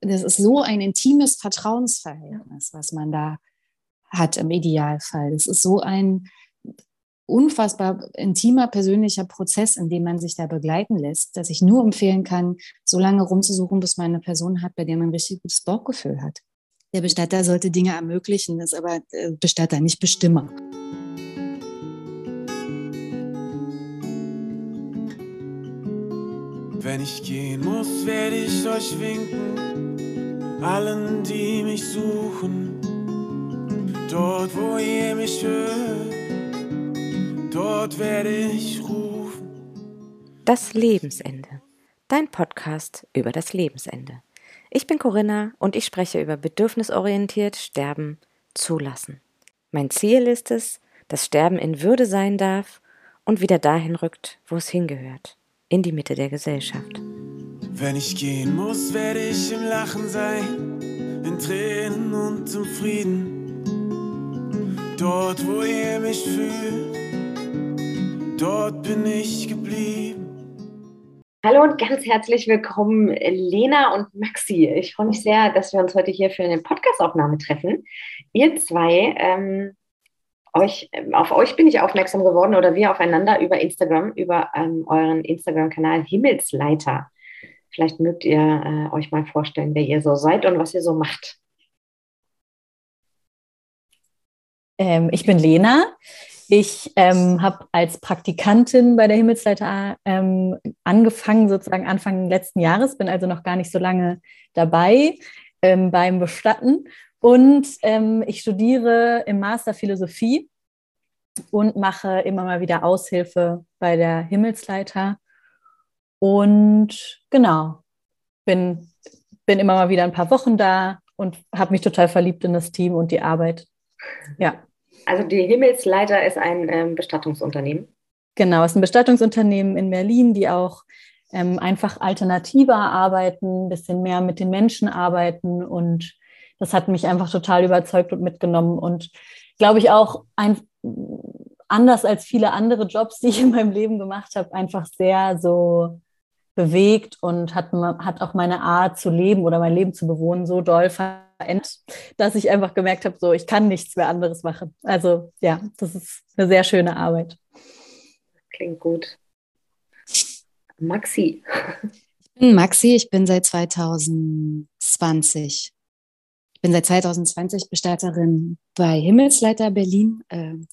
das ist so ein intimes Vertrauensverhältnis, was man da hat im Idealfall. Das ist so ein unfassbar intimer persönlicher Prozess, in dem man sich da begleiten lässt, dass ich nur empfehlen kann, so lange rumzusuchen, bis man eine Person hat, bei der man ein richtig gutes Bauchgefühl hat. Der Bestatter sollte Dinge ermöglichen, ist aber äh, Bestatter nicht Bestimmer. Wenn ich gehen muss, werde ich euch winken, allen, die mich suchen, dort, wo ihr mich hört dort werde ich rufen. Das Lebensende. Dein Podcast über das Lebensende. Ich bin Corinna und ich spreche über bedürfnisorientiert Sterben zulassen. Mein Ziel ist es, dass Sterben in Würde sein darf und wieder dahin rückt, wo es hingehört, in die Mitte der Gesellschaft. Wenn ich gehen muss, werde ich im Lachen sein, in Tränen und im Frieden. Dort, wo ihr mich fühlt dort bin ich geblieben. Hallo und ganz herzlich willkommen, Lena und Maxi. Ich freue mich sehr, dass wir uns heute hier für eine Podcastaufnahme treffen. Ihr zwei, ähm, euch, auf euch bin ich aufmerksam geworden oder wir aufeinander über Instagram, über ähm, euren Instagram-Kanal Himmelsleiter. Vielleicht mögt ihr äh, euch mal vorstellen, wer ihr so seid und was ihr so macht. Ähm, ich bin Lena. Ich ähm, habe als Praktikantin bei der Himmelsleiter ähm, angefangen, sozusagen Anfang letzten Jahres, bin also noch gar nicht so lange dabei ähm, beim Bestatten. Und ähm, ich studiere im Master Philosophie und mache immer mal wieder Aushilfe bei der Himmelsleiter. Und genau, bin, bin immer mal wieder ein paar Wochen da und habe mich total verliebt in das Team und die Arbeit. Ja. Also die Himmelsleiter ist ein ähm, Bestattungsunternehmen. Genau, es ist ein Bestattungsunternehmen in Berlin, die auch ähm, einfach alternativer arbeiten, ein bisschen mehr mit den Menschen arbeiten. Und das hat mich einfach total überzeugt und mitgenommen. Und glaube ich auch ein, anders als viele andere Jobs, die ich in meinem Leben gemacht habe, einfach sehr so bewegt und hat, hat auch meine Art zu leben oder mein Leben zu bewohnen so doll verändert, dass ich einfach gemerkt habe, so ich kann nichts mehr anderes machen. Also ja, das ist eine sehr schöne Arbeit. Klingt gut. Maxi. Ich bin Maxi, ich bin seit 2020. Ich bin seit 2020 Bestatterin bei Himmelsleiter Berlin. Ähm,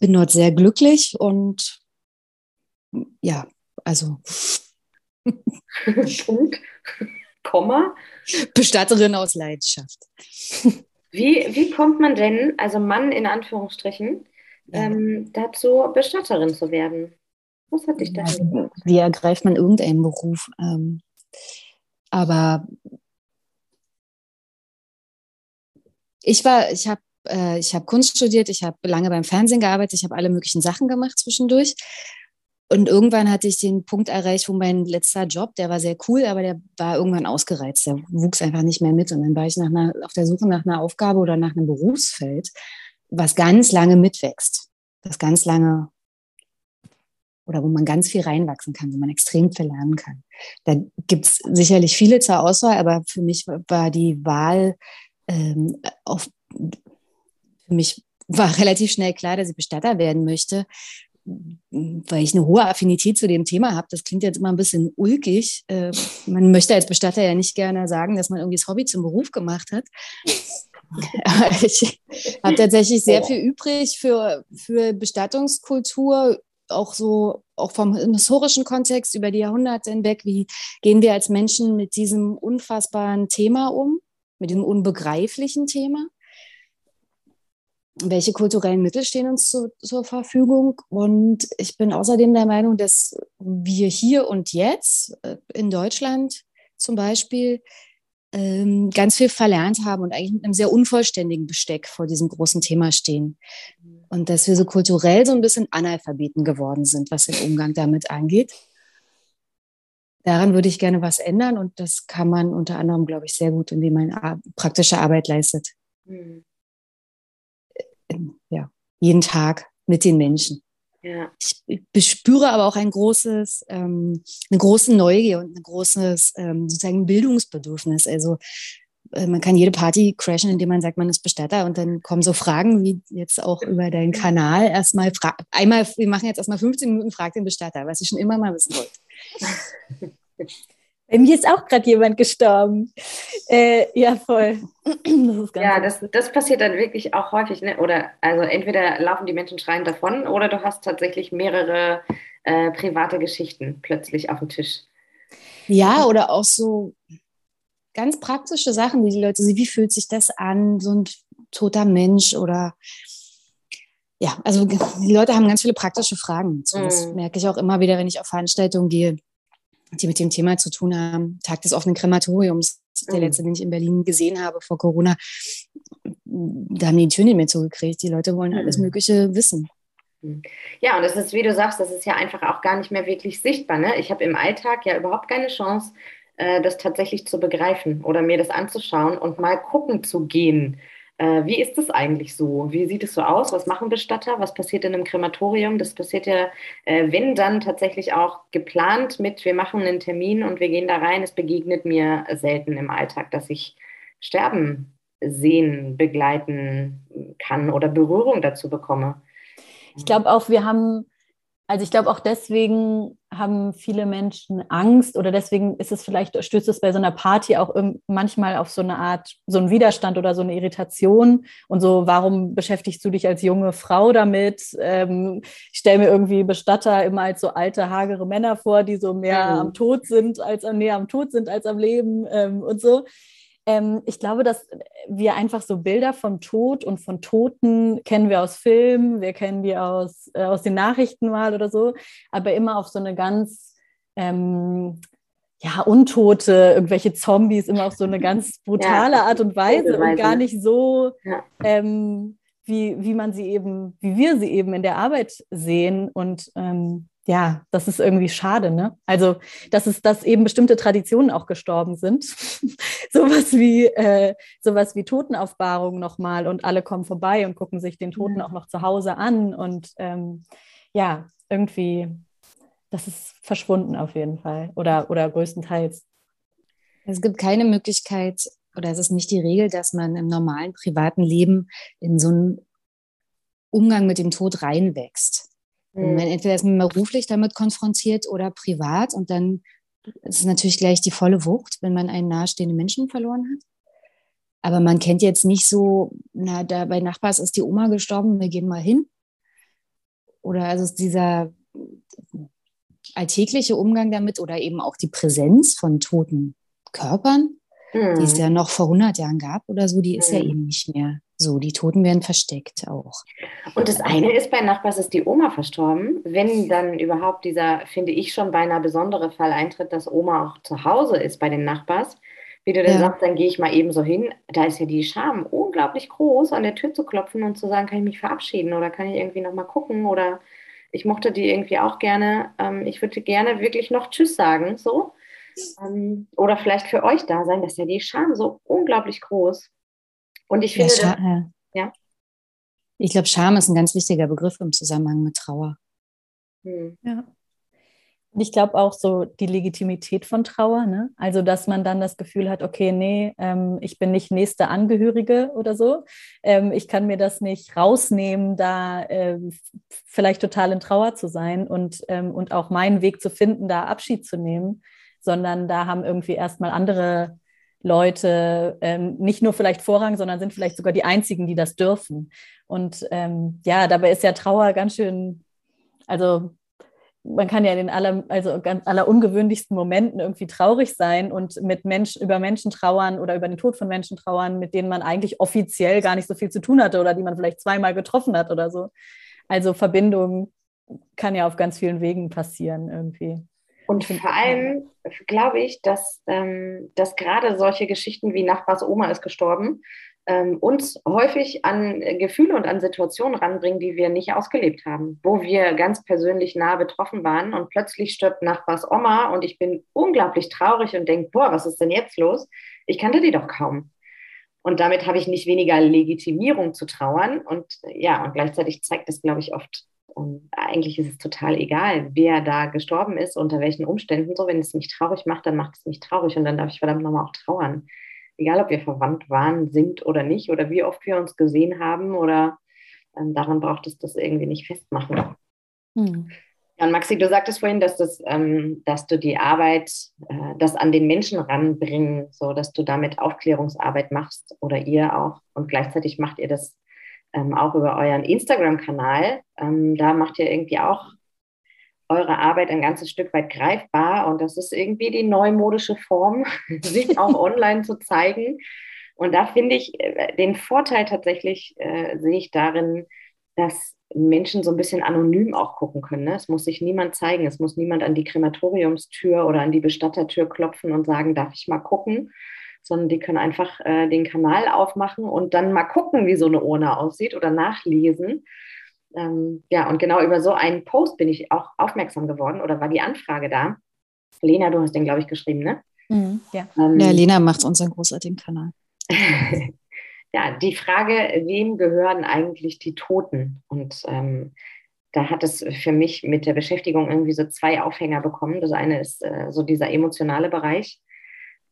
bin dort sehr glücklich und ja, also. Punkt. Komma. Bestatterin aus Leidenschaft. Wie, wie kommt man denn, also Mann in Anführungsstrichen, ja. ähm, dazu, Bestatterin zu werden? Was hat dich da Wie ergreift man irgendeinen Beruf? Ähm, aber ich war, ich habe äh, ich habe Kunst studiert, ich habe lange beim Fernsehen gearbeitet, ich habe alle möglichen Sachen gemacht zwischendurch. Und irgendwann hatte ich den Punkt erreicht, wo mein letzter Job, der war sehr cool, aber der war irgendwann ausgereizt. Der wuchs einfach nicht mehr mit. Und dann war ich einer, auf der Suche nach einer Aufgabe oder nach einem Berufsfeld, was ganz lange mitwächst. Das ganz lange oder wo man ganz viel reinwachsen kann, wo man extrem viel lernen kann. Da gibt es sicherlich viele zur Auswahl, aber für mich war die Wahl ähm, auf, für mich war relativ schnell klar, dass ich Bestatter werden möchte, weil ich eine hohe Affinität zu dem Thema habe. Das klingt jetzt immer ein bisschen ulkig. Äh, man möchte als Bestatter ja nicht gerne sagen, dass man irgendwie das Hobby zum Beruf gemacht hat. Aber ich habe tatsächlich sehr viel übrig für, für Bestattungskultur, auch so, auch vom historischen Kontext über die Jahrhunderte hinweg. Wie gehen wir als Menschen mit diesem unfassbaren Thema um, mit dem unbegreiflichen Thema? Welche kulturellen Mittel stehen uns zu, zur Verfügung. Und ich bin außerdem der Meinung, dass wir hier und jetzt äh, in Deutschland zum Beispiel ähm, ganz viel verlernt haben und eigentlich mit einem sehr unvollständigen Besteck vor diesem großen Thema stehen. Und dass wir so kulturell so ein bisschen Analphabeten geworden sind, was den Umgang damit angeht. Daran würde ich gerne was ändern und das kann man unter anderem, glaube ich, sehr gut, indem man praktische Arbeit leistet. Mhm ja, jeden Tag mit den Menschen. Ja. Ich bespüre aber auch ein großes, ähm, eine große Neugier und ein großes ähm, sozusagen Bildungsbedürfnis. Also äh, man kann jede Party crashen, indem man sagt, man ist Bestatter und dann kommen so Fragen wie jetzt auch über deinen Kanal erstmal einmal, wir machen jetzt erstmal 15 Minuten Frag den Bestatter, was ich schon immer mal wissen wollte. Bei mir ist auch gerade jemand gestorben. Äh, ja, voll. Das ja, das, das passiert dann wirklich auch häufig. Ne? Oder also entweder laufen die Menschen schreiend davon oder du hast tatsächlich mehrere äh, private Geschichten plötzlich auf dem Tisch. Ja, oder auch so ganz praktische Sachen, wie die Leute, wie fühlt sich das an, so ein toter Mensch oder ja, also die Leute haben ganz viele praktische Fragen. So, das mhm. merke ich auch immer wieder, wenn ich auf Veranstaltungen gehe die mit dem Thema zu tun haben. Tag des offenen Krematoriums, der mhm. letzte, den ich in Berlin gesehen habe vor Corona, da haben die die Tür nicht mehr zugekriegt. Die Leute wollen alles mhm. Mögliche wissen. Ja, und das ist, wie du sagst, das ist ja einfach auch gar nicht mehr wirklich sichtbar. Ne? Ich habe im Alltag ja überhaupt keine Chance, äh, das tatsächlich zu begreifen oder mir das anzuschauen und mal gucken zu gehen. Äh, wie ist das eigentlich so? Wie sieht es so aus? Was machen Bestatter? Was passiert in einem Krematorium? Das passiert ja, äh, wenn dann tatsächlich auch geplant mit, wir machen einen Termin und wir gehen da rein. Es begegnet mir selten im Alltag, dass ich Sterben sehen, begleiten kann oder Berührung dazu bekomme. Ich glaube auch, wir haben also ich glaube auch deswegen haben viele Menschen Angst oder deswegen ist es vielleicht, stößt es bei so einer Party auch manchmal auf so eine Art, so einen Widerstand oder so eine Irritation und so, warum beschäftigst du dich als junge Frau damit? Ähm, ich stelle mir irgendwie Bestatter immer als so alte, hagere Männer vor, die so mehr mhm. am Tod sind, als näher am Tod sind als am Leben ähm, und so. Ähm, ich glaube, dass wir einfach so Bilder von Tod und von Toten kennen wir aus Filmen, wir kennen die aus, äh, aus den Nachrichten mal oder so, aber immer auf so eine ganz ähm, ja, Untote, irgendwelche Zombies, immer auf so eine ganz brutale ja, Art und Weise und gar nicht so, ja. ähm, wie, wie man sie eben, wie wir sie eben in der Arbeit sehen. Und ähm, ja, das ist irgendwie schade, ne? Also, dass es, dass eben bestimmte Traditionen auch gestorben sind. sowas wie, äh, sowas wie Totenaufbahrung nochmal und alle kommen vorbei und gucken sich den Toten auch noch zu Hause an. Und ähm, ja, irgendwie, das ist verschwunden auf jeden Fall oder, oder größtenteils. Es gibt keine Möglichkeit oder es ist nicht die Regel, dass man im normalen privaten Leben in so einen Umgang mit dem Tod reinwächst. Mhm. Man entweder ist man beruflich damit konfrontiert oder privat und dann ist es natürlich gleich die volle Wucht, wenn man einen nahestehenden Menschen verloren hat. Aber man kennt jetzt nicht so, na, da bei Nachbars ist die Oma gestorben, wir gehen mal hin. Oder also dieser alltägliche Umgang damit oder eben auch die Präsenz von toten Körpern, mhm. die es hm. ja noch vor 100 Jahren gab oder so, die ist mhm. ja eben nicht mehr so. Die Toten werden versteckt auch. Und das eine ist, bei Nachbars ist die Oma verstorben. Wenn dann überhaupt dieser, finde ich, schon beinahe besondere Fall eintritt, dass Oma auch zu Hause ist bei den Nachbars, wie du dann ja. sagst, dann gehe ich mal eben so hin. Da ist ja die Scham unglaublich groß, an der Tür zu klopfen und zu sagen, kann ich mich verabschieden oder kann ich irgendwie nochmal gucken oder ich mochte die irgendwie auch gerne. Ähm, ich würde gerne wirklich noch Tschüss sagen, so. Ähm, oder vielleicht für euch da sein, dass ja die Scham so unglaublich groß. Und ich finde, ja, das, ja. Ich glaube, Scham ist ein ganz wichtiger Begriff im Zusammenhang mit Trauer. Hm. Ja. Und ich glaube auch so die Legitimität von Trauer, ne? also dass man dann das Gefühl hat, okay, nee, ähm, ich bin nicht nächste Angehörige oder so. Ähm, ich kann mir das nicht rausnehmen, da äh, vielleicht total in Trauer zu sein und, ähm, und auch meinen Weg zu finden, da Abschied zu nehmen sondern da haben irgendwie erstmal andere Leute ähm, nicht nur vielleicht Vorrang, sondern sind vielleicht sogar die einzigen, die das dürfen. Und ähm, ja, dabei ist ja Trauer ganz schön, also man kann ja in den aller, also ganz aller ungewöhnlichsten Momenten irgendwie traurig sein und mit Menschen, über Menschen trauern oder über den Tod von Menschen trauern, mit denen man eigentlich offiziell gar nicht so viel zu tun hatte oder die man vielleicht zweimal getroffen hat oder so. Also Verbindung kann ja auf ganz vielen Wegen passieren irgendwie. Und vor allem glaube ich, dass, ähm, dass gerade solche Geschichten wie Nachbars Oma ist gestorben, ähm, uns häufig an Gefühle und an Situationen ranbringen, die wir nicht ausgelebt haben, wo wir ganz persönlich nah betroffen waren und plötzlich stirbt Nachbars Oma und ich bin unglaublich traurig und denke, boah, was ist denn jetzt los? Ich kannte die doch kaum. Und damit habe ich nicht weniger Legitimierung zu trauern. Und ja, und gleichzeitig zeigt es, glaube ich, oft Und eigentlich ist es total egal, wer da gestorben ist, unter welchen Umständen. So, wenn es mich traurig macht, dann macht es mich traurig und dann darf ich verdammt nochmal auch trauern. Egal, ob wir verwandt waren, sind oder nicht, oder wie oft wir uns gesehen haben, oder ähm, daran braucht es das irgendwie nicht festmachen. Hm. Ja, und Maxi, du sagtest vorhin, dass, das, ähm, dass du die Arbeit, äh, das an den Menschen ranbringen, so dass du damit Aufklärungsarbeit machst oder ihr auch und gleichzeitig macht ihr das ähm, auch über euren Instagram-Kanal. Ähm, da macht ihr irgendwie auch eure Arbeit ein ganzes Stück weit greifbar und das ist irgendwie die neumodische Form, sich auch online zu zeigen. Und da finde ich äh, den Vorteil tatsächlich, äh, sehe ich darin, dass Menschen so ein bisschen anonym auch gucken können. Ne? Es muss sich niemand zeigen, es muss niemand an die Krematoriumstür oder an die Bestattertür klopfen und sagen, darf ich mal gucken, sondern die können einfach äh, den Kanal aufmachen und dann mal gucken, wie so eine Urne aussieht oder nachlesen. Ähm, ja, und genau über so einen Post bin ich auch aufmerksam geworden oder war die Anfrage da. Lena, du hast den, glaube ich, geschrieben, ne? Mhm, ja. Ähm, ja, Lena macht unseren großartigen Kanal. ja, die Frage, wem gehören eigentlich die Toten? Und ähm, da hat es für mich mit der Beschäftigung irgendwie so zwei Aufhänger bekommen. Das eine ist äh, so dieser emotionale Bereich.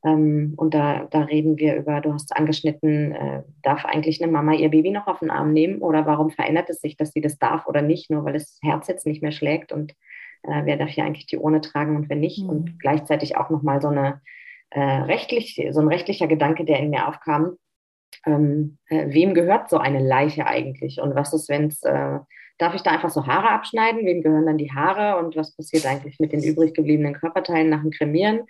Ähm, und da, da reden wir über, du hast angeschnitten, äh, darf eigentlich eine Mama ihr Baby noch auf den Arm nehmen oder warum verändert es sich, dass sie das darf oder nicht, nur weil das Herz jetzt nicht mehr schlägt und äh, wer darf hier eigentlich die Urne tragen und wer nicht. Mhm. Und gleichzeitig auch nochmal so eine äh, rechtlich, so ein rechtlicher Gedanke, der in mir aufkam, ähm, äh, wem gehört so eine Leiche eigentlich? Und was ist, wenn es, äh, darf ich da einfach so Haare abschneiden? Wem gehören dann die Haare? Und was passiert eigentlich mit den übrig gebliebenen Körperteilen nach dem Kremieren?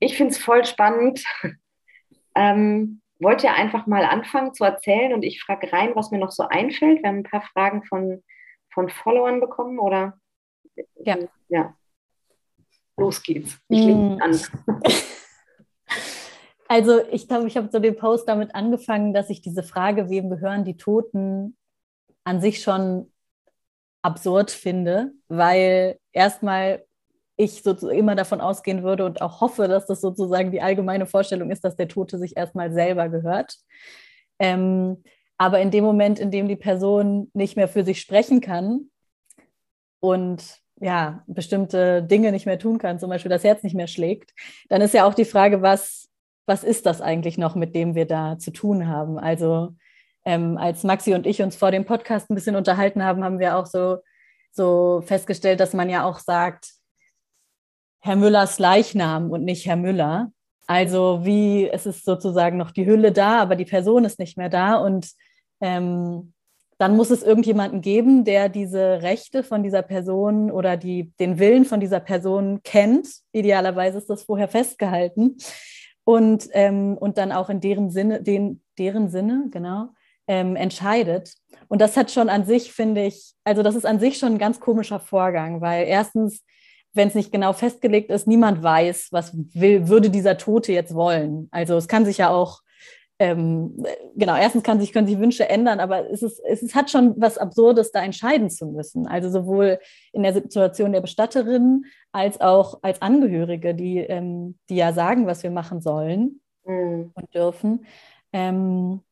Ich finde es voll spannend. ähm, wollt ihr einfach mal anfangen zu erzählen und ich frage rein, was mir noch so einfällt? Wir haben ein paar Fragen von, von Followern bekommen, oder? Ja. Ja. Los geht's. Ich lege mm. an. Also ich glaube, ich habe so den Post damit angefangen, dass ich diese Frage, wem gehören die Toten, an sich schon absurd finde, weil erstmal ich so immer davon ausgehen würde und auch hoffe, dass das sozusagen die allgemeine Vorstellung ist, dass der Tote sich erstmal selber gehört. Ähm, aber in dem Moment, in dem die Person nicht mehr für sich sprechen kann und ja, bestimmte Dinge nicht mehr tun kann, zum Beispiel das Herz nicht mehr schlägt, dann ist ja auch die Frage, was was ist das eigentlich noch, mit dem wir da zu tun haben? Also ähm, als Maxi und ich uns vor dem Podcast ein bisschen unterhalten haben, haben wir auch so, so festgestellt, dass man ja auch sagt, Herr Müllers Leichnam und nicht Herr Müller. Also wie es ist sozusagen noch die Hülle da, aber die Person ist nicht mehr da und ähm, dann muss es irgendjemanden geben, der diese Rechte von dieser Person oder die, den Willen von dieser Person kennt. Idealerweise ist das vorher festgehalten und, ähm, und dann auch in deren Sinne, den, deren Sinne, genau, ähm, entscheidet. Und das hat schon an sich, finde ich, also das ist an sich schon ein ganz komischer Vorgang, weil erstens, wenn es nicht genau festgelegt ist, niemand weiß, was will, würde dieser Tote jetzt wollen. Also es kann sich ja auch ähm, genau, erstens kann sich, können sich Wünsche ändern, aber es, ist, es ist, hat schon was Absurdes, da entscheiden zu müssen. Also sowohl in der Situation der Bestatterin als auch als Angehörige, die, ähm, die ja sagen, was wir machen sollen mhm. und dürfen. Ähm,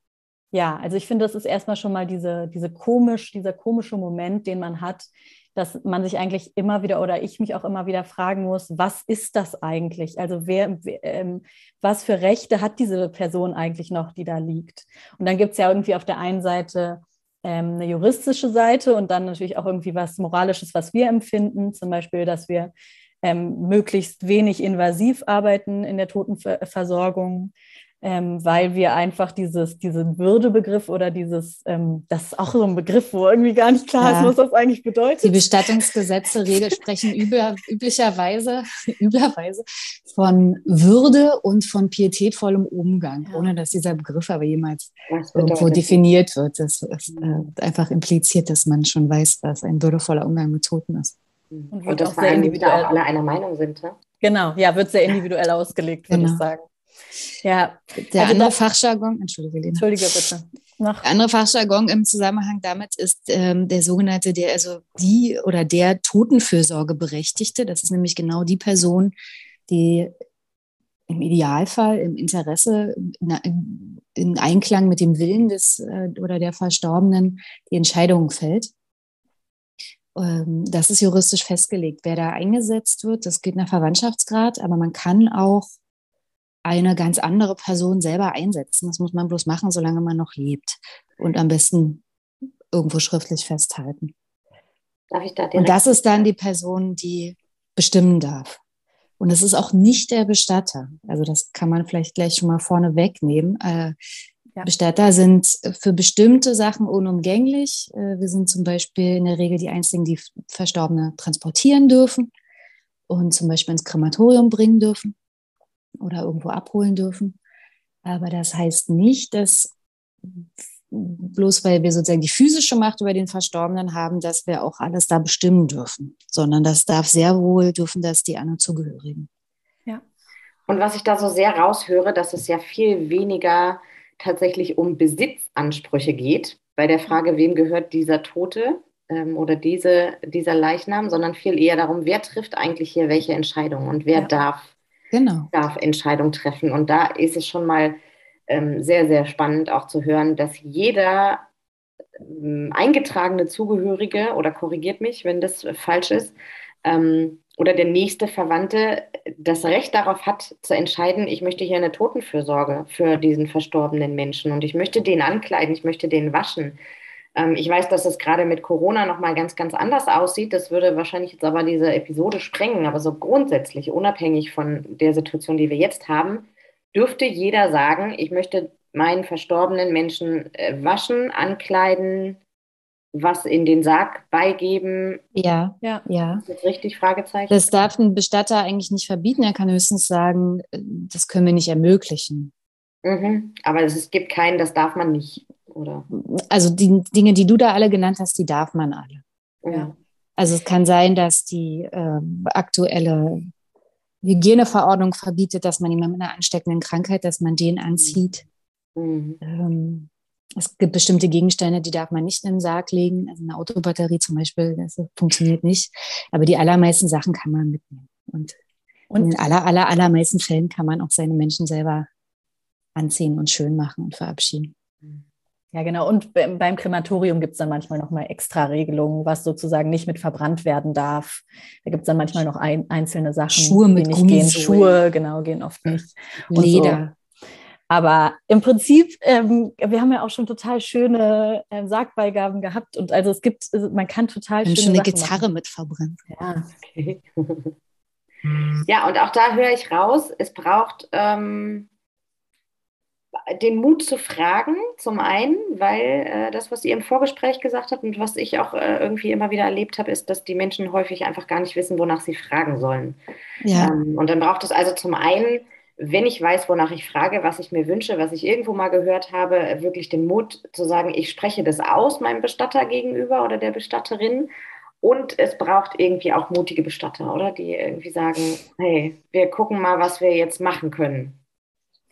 ja, also ich finde, das ist erstmal schon mal diese, diese komisch, dieser komische Moment, den man hat, dass man sich eigentlich immer wieder oder ich mich auch immer wieder fragen muss, was ist das eigentlich? Also wer, ähm, was für Rechte hat diese Person eigentlich noch, die da liegt? Und dann gibt es ja irgendwie auf der einen Seite ähm, eine juristische Seite und dann natürlich auch irgendwie was Moralisches, was wir empfinden, zum Beispiel, dass wir ähm, möglichst wenig invasiv arbeiten in der Totenversorgung, ähm, weil wir einfach dieses, diesen Würdebegriff oder dieses, ähm, das ist auch so ein Begriff, wo irgendwie gar nicht klar ja. ist, was das eigentlich bedeutet. Die Bestattungsgesetze Regel sprechen übler, üblicherweise, üblicherweise von Würde und von pietätvollem Umgang, ja. ohne dass dieser Begriff aber jemals irgendwo definiert wird. Das ist äh, einfach impliziert, dass man schon weiß, was ein würdevoller Umgang mit Toten ist. Und, und dass sehr individuell auch alle einer Meinung sind. Ne? Genau, ja, wird sehr individuell ausgelegt, würde genau. ich sagen. Ja, der also andere Fachjargon, entschuldige, Lena. Entschuldige bitte. Noch. Der andere Fachjargon im Zusammenhang damit ist ähm, der sogenannte, der also die oder der Totenfürsorgeberechtigte. Das ist nämlich genau die Person, die im Idealfall im Interesse, in, in Einklang mit dem Willen des äh, oder der Verstorbenen die Entscheidung fällt. Ähm, das ist juristisch festgelegt, wer da eingesetzt wird. Das geht nach Verwandtschaftsgrad, aber man kann auch eine ganz andere Person selber einsetzen. Das muss man bloß machen, solange man noch lebt. Und am besten irgendwo schriftlich festhalten. Darf ich da direkt? Und das ist dann die Person, die bestimmen darf. Und es ist auch nicht der Bestatter. Also das kann man vielleicht gleich schon mal vorne wegnehmen. Äh, ja. Bestatter sind für bestimmte Sachen unumgänglich. Äh, wir sind zum Beispiel in der Regel die Einzigen, die Verstorbene transportieren dürfen und zum Beispiel ins Krematorium bringen dürfen oder irgendwo abholen dürfen. Aber das heißt nicht, dass bloß weil wir sozusagen die physische Macht über den Verstorbenen haben, dass wir auch alles da bestimmen dürfen, sondern das darf sehr wohl, dürfen das die anderen Zugehörigen. Ja. Und was ich da so sehr raushöre, dass es ja viel weniger tatsächlich um Besitzansprüche geht, bei der Frage, wem gehört dieser Tote ähm, oder diese, dieser Leichnam, sondern viel eher darum, wer trifft eigentlich hier welche Entscheidungen und wer ja. darf, genau. darf Entscheidungen treffen. Und da ist es schon mal ähm, sehr, sehr spannend auch zu hören, dass jeder ähm, eingetragene Zugehörige, oder korrigiert mich, wenn das falsch ist, ähm, oder der nächste Verwandte das Recht darauf hat, zu entscheiden, ich möchte hier eine Totenfürsorge für diesen verstorbenen Menschen und ich möchte den ankleiden, ich möchte den waschen. Ähm, ich weiß, dass es gerade mit Corona nochmal ganz, ganz anders aussieht. Das würde wahrscheinlich jetzt aber diese Episode sprengen, aber so grundsätzlich, unabhängig von der Situation, die wir jetzt haben, dürfte jeder sagen, ich möchte meinen verstorbenen Menschen äh, waschen, ankleiden, was in den Sarg beigeben. Ja, ja, ja. Ist das richtig? Fragezeichen. Das darf ein Bestatter eigentlich nicht verbieten. Er kann höchstens sagen, äh, das können wir nicht ermöglichen. Mhm. Aber es gibt keinen, das darf man nicht, oder? Also die Dinge, die du da alle genannt hast, die darf man alle. Ja. Also es kann sein, dass die äh, aktuelle Hygieneverordnung verbietet, dass man jemanden mit einer ansteckenden Krankheit, dass man den anzieht. Mhm. Ähm, es gibt bestimmte Gegenstände, die darf man nicht in den Sarg legen. Also eine Autobatterie zum Beispiel, das funktioniert nicht. Aber die allermeisten Sachen kann man mitnehmen. Und, und in den aller, aller, allermeisten Fällen kann man auch seine Menschen selber anziehen und schön machen und verabschieden. Ja, genau. Und beim Krematorium gibt es dann manchmal nochmal extra Regelungen, was sozusagen nicht mit verbrannt werden darf. Da gibt es dann manchmal noch ein, einzelne Sachen, Schuhe mit die nicht gehen. Schuhe, genau, gehen oft nicht. Und Leder. So. Aber im Prinzip, ähm, wir haben ja auch schon total schöne äh, Sargbeigaben gehabt und also es gibt, man kann total schöne schon eine Sachen Gitarre machen. mit verbrannt. Ja. Okay. ja, und auch da höre ich raus, es braucht ähm, den Mut zu fragen, zum einen, weil äh, das, was ihr im Vorgespräch gesagt habt und was ich auch äh, irgendwie immer wieder erlebt habe, ist, dass die Menschen häufig einfach gar nicht wissen, wonach sie fragen sollen. Ja. Ähm, und dann braucht es also zum einen, wenn ich weiß, wonach ich frage, was ich mir wünsche, was ich irgendwo mal gehört habe, wirklich den Mut zu sagen, ich spreche das aus meinem Bestatter gegenüber oder der Bestatterin. Und es braucht irgendwie auch mutige Bestatter, oder? Die irgendwie sagen, hey, wir gucken mal, was wir jetzt machen können.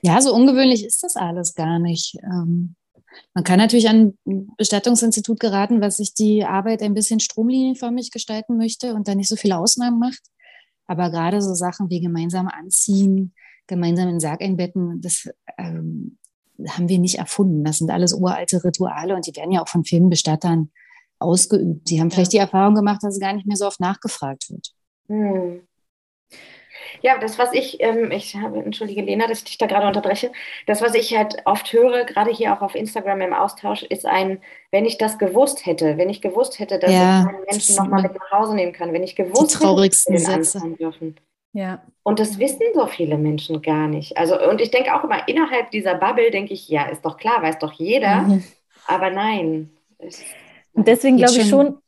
Ja, so ungewöhnlich ist das alles gar nicht. Ähm, man kann natürlich an ein Bestattungsinstitut geraten, was sich die Arbeit ein bisschen stromlinienförmig gestalten möchte und da nicht so viele Ausnahmen macht. Aber gerade so Sachen wie gemeinsam anziehen, gemeinsam in Sarg einbetten, das ähm, haben wir nicht erfunden. Das sind alles uralte Rituale und die werden ja auch von vielen Bestattern ausgeübt. Die haben vielleicht die Erfahrung gemacht, dass es gar nicht mehr so oft nachgefragt wird. Hm. Ja, das, was ich, ähm, ich habe, entschuldige Lena, dass ich dich da gerade unterbreche, das, was ich halt oft höre, gerade hier auch auf Instagram im Austausch, ist ein, wenn ich das gewusst hätte, wenn ich gewusst hätte, dass ja, ich meinen Menschen nochmal mit nach Hause nehmen kann, wenn ich gewusst die traurigsten hätte, Sätze. dürfen. Ja. Und das wissen so viele Menschen gar nicht. Also, und ich denke auch immer, innerhalb dieser Bubble denke ich, ja, ist doch klar, weiß doch jeder. Mhm. Aber nein. Und deswegen glaube ich schon,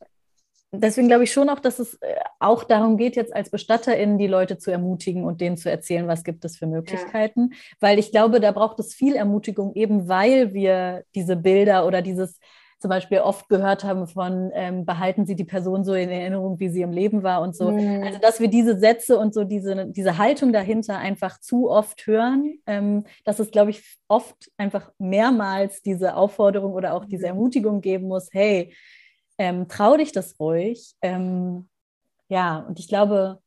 deswegen glaube ich schon auch, dass es äh, auch darum geht, jetzt als BestatterInnen die Leute zu ermutigen und denen zu erzählen, was gibt es für Möglichkeiten. Ja. Weil ich glaube, da braucht es viel Ermutigung, eben weil wir diese Bilder oder dieses zum Beispiel oft gehört haben von ähm, behalten Sie die Person so in Erinnerung, wie sie im Leben war und so. Mhm. Also dass wir diese Sätze und so diese, diese Haltung dahinter einfach zu oft hören, ähm, dass es, glaube ich, oft einfach mehrmals diese Aufforderung oder auch diese mhm. Ermutigung geben muss, hey, ähm, trau dich das ruhig. Ähm, ja, und ich glaube,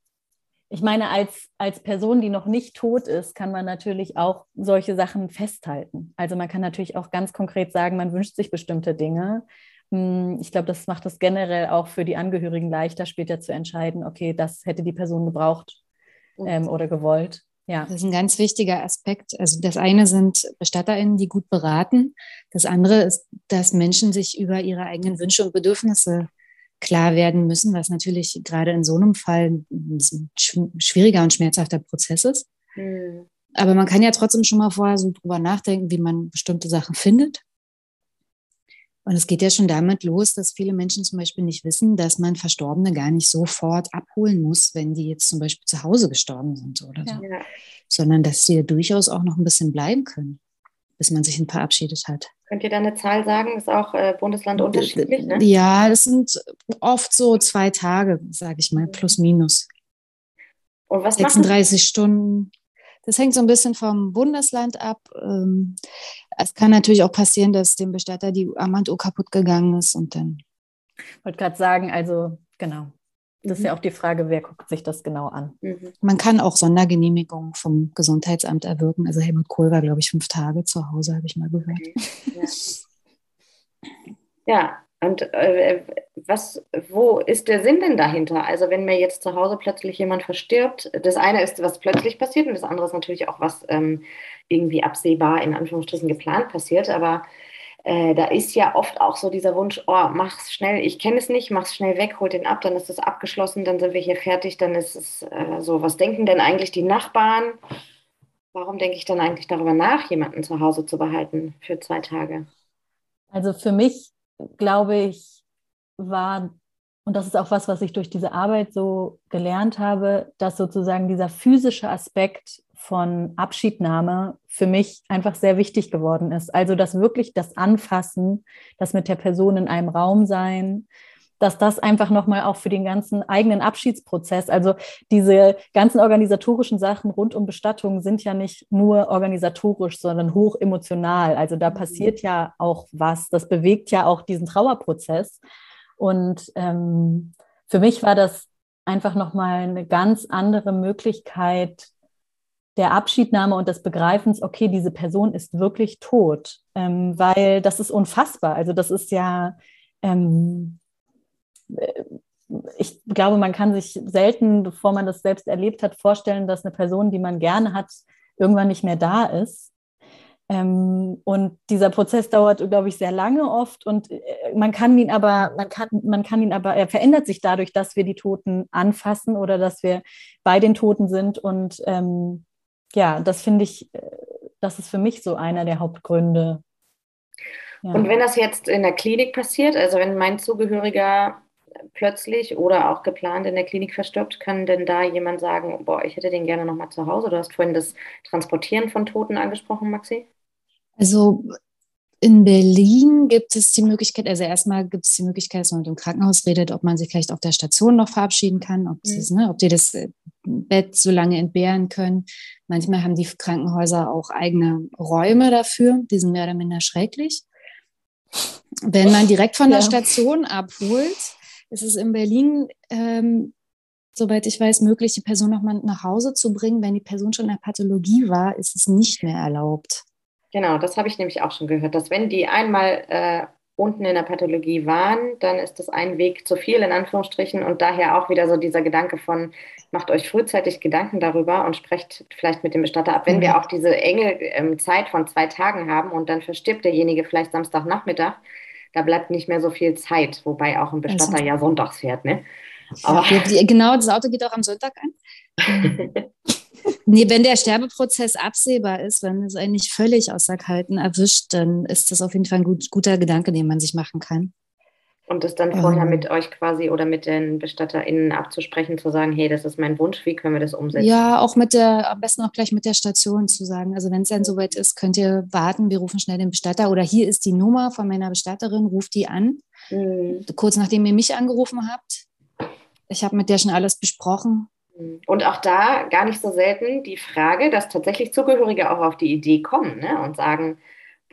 ich meine, als, als Person, die noch nicht tot ist, kann man natürlich auch solche Sachen festhalten. Also man kann natürlich auch ganz konkret sagen, man wünscht sich bestimmte Dinge. hm, ich glaube, das macht es generell auch für die Angehörigen leichter, später zu entscheiden, okay, das hätte die Person gebraucht ähm, oder gewollt. Ja. Das ist ein ganz wichtiger Aspekt. Also das eine sind BestatterInnen, die gut beraten. Das andere ist, dass Menschen sich über ihre eigenen Wünsche und Bedürfnisse klar werden müssen, was natürlich gerade in so einem Fall ein schwieriger und schmerzhafter Prozess ist. Mhm. Aber man kann ja trotzdem schon mal vorher so drüber nachdenken, wie man bestimmte Sachen findet. Und es geht ja schon damit los, dass viele Menschen zum Beispiel nicht wissen, dass man Verstorbene gar nicht sofort abholen muss, wenn die jetzt zum Beispiel zu Hause gestorben sind oder so. Ja. Sondern dass sie durchaus auch noch ein bisschen bleiben können, bis man sich verabschiedet hat. Könnt ihr da eine Zahl sagen? Ist auch äh, Bundesland unterschiedlich? Ne? Ja, das sind oft so zwei Tage, sage ich mal, plus minus. Und was 36 Stunden. Das hängt so ein bisschen vom Bundesland ab. Ähm, es kann natürlich auch passieren, dass dem Bestatter die Armbanduhr kaputt gegangen ist und dann. Ich wollte gerade sagen, also genau. Das ist ja mhm. auch die Frage, wer guckt sich das genau an? Mhm. Man kann auch Sondergenehmigungen vom Gesundheitsamt erwirken. Also Helmut Kohl war, glaube ich, fünf Tage zu Hause, habe ich mal gehört. Okay. Ja. ja. Und äh, was, wo ist der Sinn denn dahinter? Also wenn mir jetzt zu Hause plötzlich jemand verstirbt, das eine ist, was plötzlich passiert und das andere ist natürlich auch, was ähm, irgendwie absehbar in Anführungsstrichen geplant passiert. Aber äh, da ist ja oft auch so dieser Wunsch, oh, mach's schnell, ich kenne es nicht, mach's schnell weg, hol den ab, dann ist es abgeschlossen, dann sind wir hier fertig, dann ist es äh, so, was denken denn eigentlich die Nachbarn? Warum denke ich dann eigentlich darüber nach, jemanden zu Hause zu behalten für zwei Tage? Also für mich glaube ich, war, und das ist auch was, was ich durch diese Arbeit so gelernt habe, dass sozusagen dieser physische Aspekt von Abschiednahme für mich einfach sehr wichtig geworden ist. Also, dass wirklich das Anfassen, das mit der Person in einem Raum sein, dass das einfach nochmal auch für den ganzen eigenen Abschiedsprozess, also diese ganzen organisatorischen Sachen rund um Bestattungen sind ja nicht nur organisatorisch, sondern hoch emotional. Also da mhm. passiert ja auch was, das bewegt ja auch diesen Trauerprozess. Und ähm, für mich war das einfach nochmal eine ganz andere Möglichkeit der Abschiednahme und des Begreifens, okay, diese Person ist wirklich tot, ähm, weil das ist unfassbar. Also das ist ja, ähm, ich glaube, man kann sich selten, bevor man das selbst erlebt hat, vorstellen, dass eine Person, die man gerne hat, irgendwann nicht mehr da ist. Ähm, und dieser Prozess dauert, glaube ich, sehr lange oft und äh, man kann ihn aber, man kann, man kann ihn aber, er verändert sich dadurch, dass wir die Toten anfassen oder dass wir bei den Toten sind. Und ähm, ja, das finde ich, äh, das ist für mich so einer der Hauptgründe. Ja. Und wenn das jetzt in der Klinik passiert, also wenn mein Zugehöriger plötzlich oder auch geplant in der Klinik verstirbt, kann denn da jemand sagen, boah, ich hätte den gerne nochmal zu Hause? Du hast vorhin das Transportieren von Toten angesprochen, Maxi. Also in Berlin gibt es die Möglichkeit, also erstmal gibt es die Möglichkeit, dass man mit dem Krankenhaus redet, ob man sich vielleicht auf der Station noch verabschieden kann, ob, mhm. das, ne, ob die das äh, Bett so lange entbehren können. Manchmal haben die Krankenhäuser auch eigene Räume dafür, die sind mehr oder minder schrecklich. Wenn man direkt von der ja. Station abholt, ist es in Berlin, ähm, soweit ich weiß, möglich, die Person nochmal nach Hause zu bringen. Wenn die Person schon in der Pathologie war, ist es nicht mehr erlaubt. Genau, das habe ich nämlich auch schon gehört, dass wenn die einmal äh, unten in der Pathologie waren, dann ist das ein Weg zu viel in Anführungsstrichen und daher auch wieder so dieser Gedanke von, macht euch frühzeitig Gedanken darüber und sprecht vielleicht mit dem Bestatter ab, wenn mhm. wir auch diese enge ähm, Zeit von zwei Tagen haben und dann verstirbt derjenige vielleicht Samstagnachmittag, da bleibt nicht mehr so viel Zeit, wobei auch ein Bestatter also, ja sonntags fährt, ne? Aber genau, das Auto geht auch am Sonntag an. nee, wenn der Sterbeprozess absehbar ist, wenn es eigentlich völlig außer Kalten erwischt, dann ist das auf jeden Fall ein gut, guter Gedanke, den man sich machen kann. Und das dann vorher ähm, mit euch quasi oder mit den BestatterInnen abzusprechen, zu sagen, hey, das ist mein Wunsch, wie können wir das umsetzen? Ja, auch mit der, am besten auch gleich mit der Station zu sagen. Also wenn es dann soweit ist, könnt ihr warten, wir rufen schnell den Bestatter oder hier ist die Nummer von meiner Bestatterin, ruft die an. Mhm. Kurz nachdem ihr mich angerufen habt. Ich habe mit der schon alles besprochen. Mhm. Und auch da gar nicht so selten die Frage, dass tatsächlich Zugehörige auch auf die Idee kommen ne, und sagen,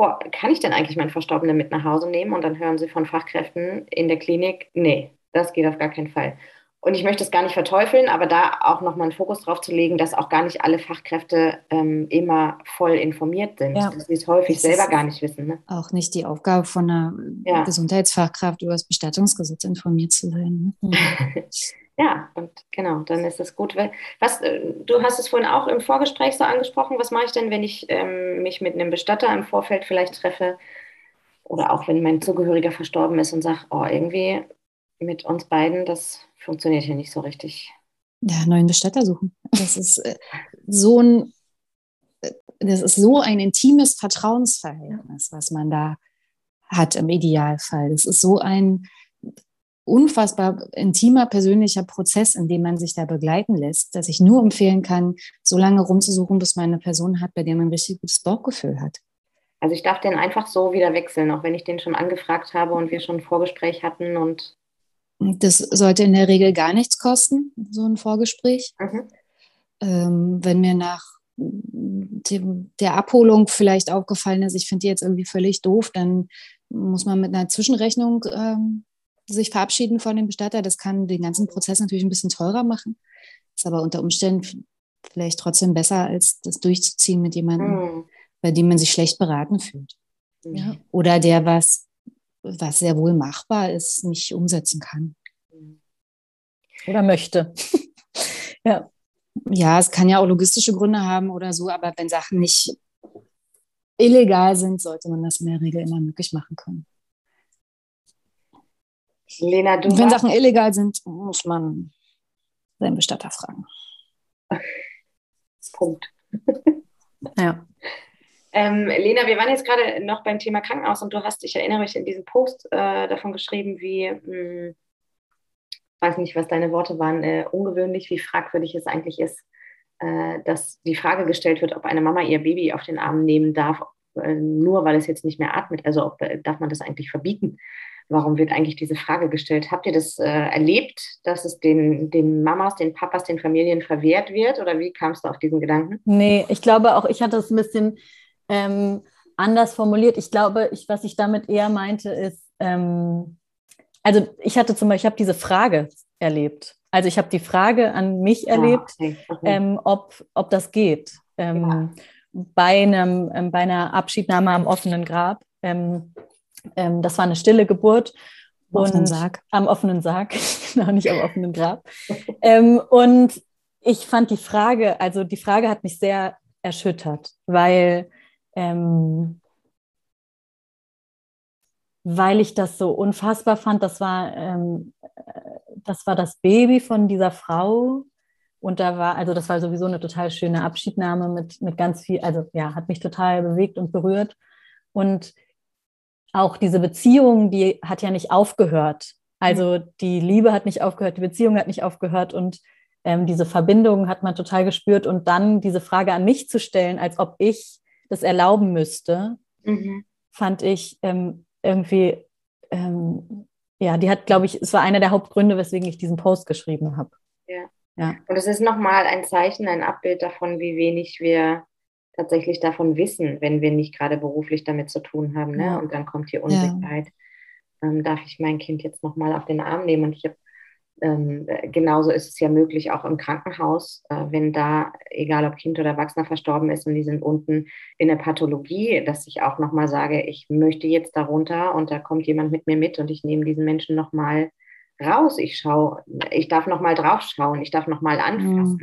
boah, kann ich denn eigentlich meinen Verstorbenen mit nach Hause nehmen? Und dann hören sie von Fachkräften in der Klinik, nee, das geht auf gar keinen Fall. und ich möchte es gar nicht verteufeln, aber da auch nochmal einen Fokus drauf zu legen, dass auch gar nicht alle Fachkräfte ähm, immer voll informiert sind, ja. dass sie es häufig das selber gar nicht wissen. Ne? Auch nicht die Aufgabe von einer ja. Gesundheitsfachkraft über das Bestattungsgesetz informiert zu sein. Ne? ja, und genau, dann ist es gut. Was, äh, du hast es vorhin auch im Vorgespräch so angesprochen. Was mache ich denn, wenn ich ähm, mich mit einem Bestatter im Vorfeld vielleicht treffe? Oder auch wenn mein Zugehöriger verstorben ist und sage, oh, irgendwie mit uns beiden, das funktioniert hier nicht so richtig. Ja, neuen Bestatter suchen. Das ist äh, so ein, äh, das ist so ein intimes Vertrauensverhältnis, was man da hat im Idealfall. Das ist so ein unfassbar intimer persönlicher Prozess, in dem man sich da begleiten lässt, dass ich nur empfehlen kann, so lange rumzusuchen, bis man eine Person hat, bei der man ein richtig gutes Bauchgefühl hat. Also ich darf den einfach so wieder wechseln, auch wenn ich den schon angefragt habe und wir schon ein Vorgespräch hatten und das sollte in der Regel gar nichts kosten, so ein Vorgespräch. Mhm. Ähm, wenn mir nach dem, der Abholung vielleicht aufgefallen ist, ich finde die jetzt irgendwie völlig doof, dann muss man mit einer Zwischenrechnung ähm, sich verabschieden von dem Bestatter. Das kann den ganzen Prozess natürlich ein bisschen teurer machen. Ist aber unter Umständen vielleicht trotzdem besser, als das durchzuziehen mit jemandem, mhm. bei dem man sich schlecht beraten fühlt. Mhm. Ja? Oder der was was sehr wohl machbar ist, nicht umsetzen kann. Oder möchte. ja. Ja, es kann ja auch logistische Gründe haben oder so, aber wenn Sachen nicht illegal sind, sollte man das in der Regel immer möglich machen können. Lena, du wenn Sachen illegal sind, muss man seinen Bestatter fragen. Punkt. ja. Ähm, Lena, wir waren jetzt gerade noch beim Thema Krankenhaus und du hast, ich erinnere mich in diesem Post äh, davon geschrieben, wie, mh, hm, weiß nicht, was deine Worte waren, äh, ungewöhnlich, wie fragwürdig es eigentlich ist, äh, dass die Frage gestellt wird, ob eine Mama ihr Baby auf den Arm nehmen darf, äh, nur weil es jetzt nicht mehr atmet. Also ob, äh, darf man das eigentlich verbieten? Warum wird eigentlich diese Frage gestellt? Habt ihr das äh, erlebt, dass es den, den Mamas, den Papas, den Familien verwehrt wird? Oder wie kamst du auf diesen Gedanken? Nee, ich glaube auch, ich hatte es ein bisschen ähm, anders formuliert. Ich glaube, ich, was ich damit eher meinte, ist, ähm, also ich hatte zum Beispiel, ich habe diese Frage erlebt. Also ich habe die Frage an mich ah, erlebt, okay. Okay. Ähm, ob, ob das geht. Ähm, ja. bei, einem, ähm, bei einer Abschiednahme am offenen Grab. Ähm, ähm, das war eine stille Geburt. Am offenen Sarg. Am offenen Sarg, genau, nicht am offenen Grab. ähm, und ich fand die Frage, also die Frage hat mich sehr erschüttert, weil ähm, weil ich das so unfassbar fand. Das war, ähm, das war das Baby von dieser Frau. Und da war, also das war sowieso eine total schöne Abschiednahme mit, mit ganz viel, also ja, hat mich total bewegt und berührt. Und auch diese Beziehung, die hat ja nicht aufgehört. Also die Liebe hat nicht aufgehört, die Beziehung hat nicht aufgehört und ähm, diese Verbindung hat man total gespürt. Und dann diese Frage an mich zu stellen, als ob ich das erlauben müsste, mhm. fand ich ähm, irgendwie, ähm, ja, die hat, glaube ich, es war einer der Hauptgründe, weswegen ich diesen Post geschrieben habe. Ja. ja. Und es ist nochmal ein Zeichen, ein Abbild davon, wie wenig wir tatsächlich davon wissen, wenn wir nicht gerade beruflich damit zu tun haben. Ne? Ja. Und dann kommt die Unsicherheit. Ja. Ähm, darf ich mein Kind jetzt nochmal auf den Arm nehmen? Und ich habe ähm, genauso ist es ja möglich, auch im Krankenhaus, äh, wenn da, egal ob Kind oder Erwachsener verstorben ist und die sind unten in der Pathologie, dass ich auch nochmal sage, ich möchte jetzt darunter und da kommt jemand mit mir mit und ich nehme diesen Menschen nochmal raus. Ich schaue, ich darf nochmal drauf schauen, ich darf nochmal anfassen.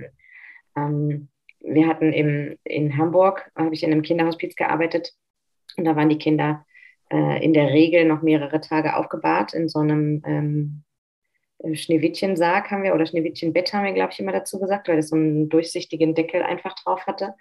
Mhm. Ähm, wir hatten im, in Hamburg, habe ich in einem Kinderhospiz gearbeitet und da waren die Kinder äh, in der Regel noch mehrere Tage aufgebahrt in so einem ähm, Schneewittchensarg haben wir oder Schneewittchenbett haben wir, glaube ich, immer dazu gesagt, weil es so einen durchsichtigen Deckel einfach drauf hatte.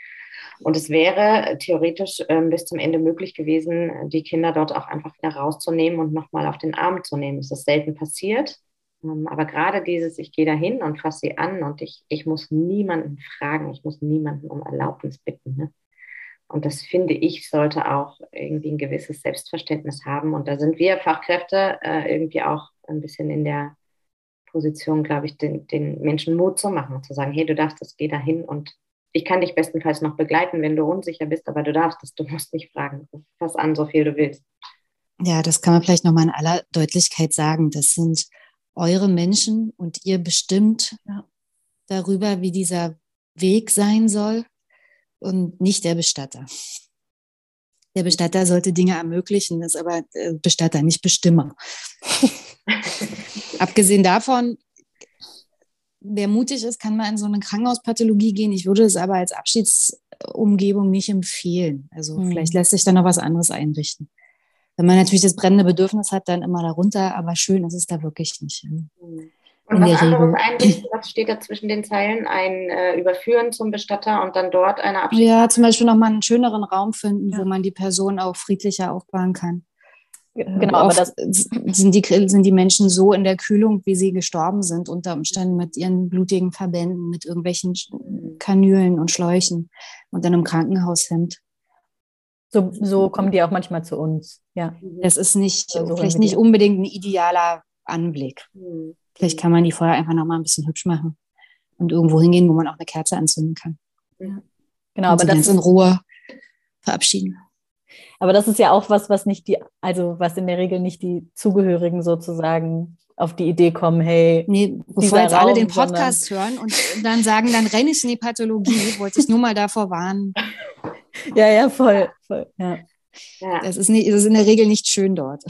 Und es wäre theoretisch ähm, bis zum Ende möglich gewesen, die Kinder dort auch einfach wieder rauszunehmen und nochmal auf den Arm zu nehmen. Es ist selten passiert. Ähm, aber gerade dieses, ich gehe da hin und fasse sie an und ich, ich muss niemanden fragen, ich muss niemanden um Erlaubnis bitten. Ne? Und das finde ich, sollte auch irgendwie ein gewisses Selbstverständnis haben. Und da sind wir Fachkräfte äh, irgendwie auch ein bisschen in der Position, glaube ich, den, den Menschen Mut zu machen, zu sagen, hey, du darfst das, geh dahin und ich kann dich bestenfalls noch begleiten, wenn du unsicher bist, aber du darfst es, du musst nicht fragen. Fass an, so viel du willst. Ja, das kann man vielleicht nochmal in aller Deutlichkeit sagen. Das sind eure Menschen und ihr bestimmt Ja. darüber, wie dieser Weg sein soll und nicht der Bestatter. Der Bestatter sollte Dinge ermöglichen, ist aber äh, Bestatter, nicht Bestimmer. Abgesehen davon, wer mutig ist, kann mal in so eine Krankenhauspathologie gehen. Ich würde es aber als Abschiedsumgebung nicht empfehlen. Also Mhm. vielleicht lässt sich da noch was anderes einrichten. Wenn man natürlich das brennende Bedürfnis hat, dann immer darunter, aber schön ist es da wirklich nicht. Und In was der anderes einrichten, was steht da zwischen den Zeilen? Ein äh, Überführen zum Bestatter und dann dort eine Abschied. Ja, zum Beispiel nochmal einen schöneren Raum finden, Ja. wo man die Person auch friedlicher aufbauen kann. Genau, aber das, sind die, sind die Menschen so in der Kühlung, wie sie gestorben sind, unter Umständen mit ihren blutigen Verbänden, mit irgendwelchen Sch- Kanülen und Schläuchen und dann im Krankenhaushemd. So, so kommen die auch manchmal zu uns. Ja. Das ist nicht, Ja, so vielleicht nicht unbedingt ein idealer Anblick. Mhm. Vielleicht kann man die vorher einfach nochmal ein bisschen hübsch machen und irgendwo hingehen, wo man auch eine Kerze anzünden kann. Genau, und aber das, in Ruhe verabschieden. aber das ist ja auch was, was nicht die, also was in der Regel nicht die Zugehörigen sozusagen auf die Idee kommen, hey, Nee, bevor jetzt alle Raum, den Podcast hören und dann sagen, dann renne ich in die Pathologie, wollte ich nur mal davor warnen. ja, ja, voll, voll, ja. Ja, Das ist, nicht, das ist in der Regel nicht schön dort.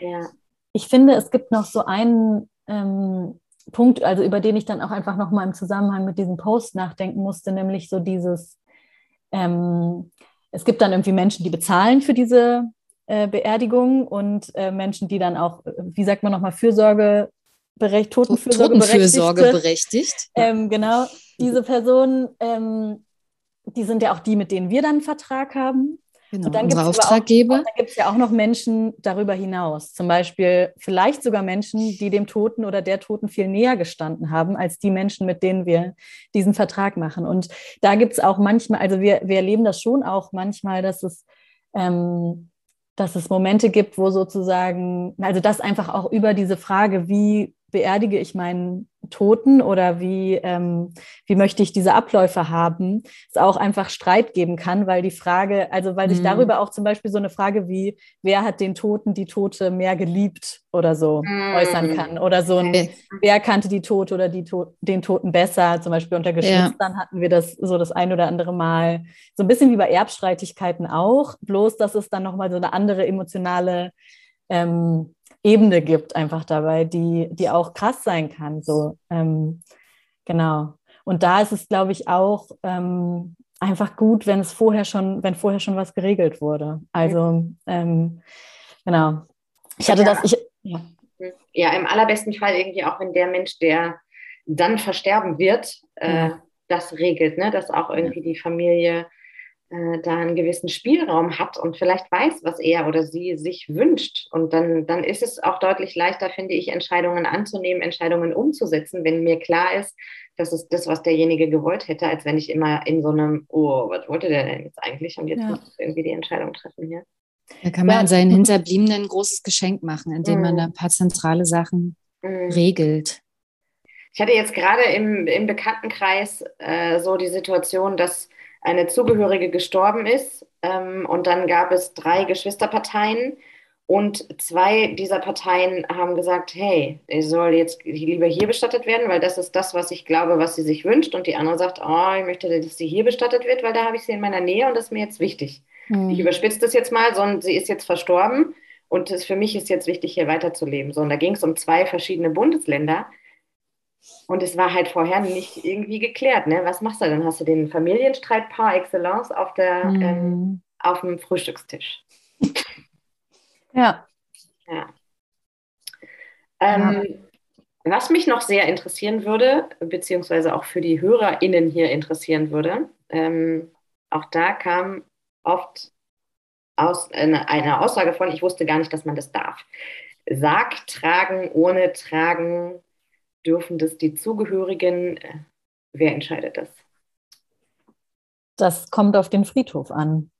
ja. Ich finde, es gibt noch so einen ähm, Punkt, also über den ich dann auch einfach nochmal im Zusammenhang mit diesem Post nachdenken musste, nämlich so dieses, ähm, es gibt dann irgendwie Menschen, die bezahlen für diese äh, Beerdigung und äh, Menschen, die dann auch, wie sagt man nochmal, Fürsorge, berecht, Totenfürsorge, Totenfürsorge berechtigt. berechtigt. Ähm, genau, diese Personen, ähm, die sind ja auch die, mit denen wir dann einen Vertrag haben. Genau, Und dann unsere aber auch- Auftraggeber. Da gibt es ja auch noch Menschen darüber hinaus. Zum Beispiel vielleicht sogar Menschen, die dem Toten oder der Toten viel näher gestanden haben, als die Menschen, mit denen wir diesen Vertrag machen. Und da gibt es auch manchmal, also wir, wir erleben das schon auch manchmal, dass es, ähm, dass es Momente gibt, wo sozusagen, also das einfach auch über diese Frage, wie beerdige ich meinen Toten oder wie, ähm, wie möchte ich diese Abläufe haben, es auch einfach Streit geben kann, weil die Frage, also weil sich Mhm. darüber auch zum Beispiel so eine Frage wie, wer hat den Toten, die Tote mehr geliebt oder so Mhm. äußern kann. Oder so ein, Ja. wer kannte die Tote oder die to den Toten besser? Zum Beispiel unter Geschwistern hatten wir das so das ein oder andere Mal. So ein bisschen wie bei Erbstreitigkeiten auch, bloß dass es dann nochmal so eine andere emotionale ähm, Ebene gibt, einfach dabei, die, die auch krass sein kann. So, ähm, genau. Und da ist es, glaube ich, auch ähm, einfach gut, wenn es vorher schon, wenn vorher schon was geregelt wurde. Also, ähm, genau. Ich hatte Ja. das, ich, ja. ja, im allerbesten Fall irgendwie auch, wenn der Mensch, der dann versterben wird, äh, Ja. das regelt, ne? dass auch irgendwie die Familie äh, da einen gewissen Spielraum hat und vielleicht weiß, was er oder sie sich wünscht. Und dann, dann ist es auch deutlich leichter, finde ich, Entscheidungen anzunehmen, Entscheidungen umzusetzen, wenn mir klar ist, das ist das, was derjenige gewollt hätte, als wenn ich immer in so einem, oh, was wollte der denn jetzt eigentlich? Und jetzt Ja. muss ich irgendwie die Entscheidung treffen hier. Da kann man Ja. seinen Hinterbliebenen ein großes Geschenk machen, indem man Mhm. da ein paar zentrale Sachen Mhm. regelt. Ich hatte jetzt gerade im, im Bekanntenkreis äh, so die Situation, dass eine Zugehörige gestorben ist ähm, und dann gab es drei Geschwisterparteien und zwei dieser Parteien haben gesagt, hey, er soll jetzt lieber hier bestattet werden, weil das ist das, was ich glaube, was sie sich wünscht und die andere sagt, oh, ich möchte, dass sie hier bestattet wird, weil da habe ich sie in meiner Nähe und das ist mir jetzt wichtig. Ich überspitze das jetzt mal, sondern sie ist jetzt verstorben und es, für mich ist jetzt wichtig, hier weiterzuleben. So, und da ging es um zwei verschiedene Bundesländer. Und es war halt vorher nicht irgendwie geklärt, ne? Was machst du denn? Hast du den Familienstreit par excellence auf, der, Mhm. ähm, auf dem Frühstückstisch? ja. Ja. Ähm, Was mich noch sehr interessieren würde, beziehungsweise auch für die HörerInnen hier interessieren würde, ähm, auch da kam oft aus, eine, eine Aussage von, ich wusste gar nicht, dass man das darf. Sarg tragen, ohne tragen, dürfen das die Zugehörigen? Äh, Wer entscheidet das? Das kommt auf den Friedhof an.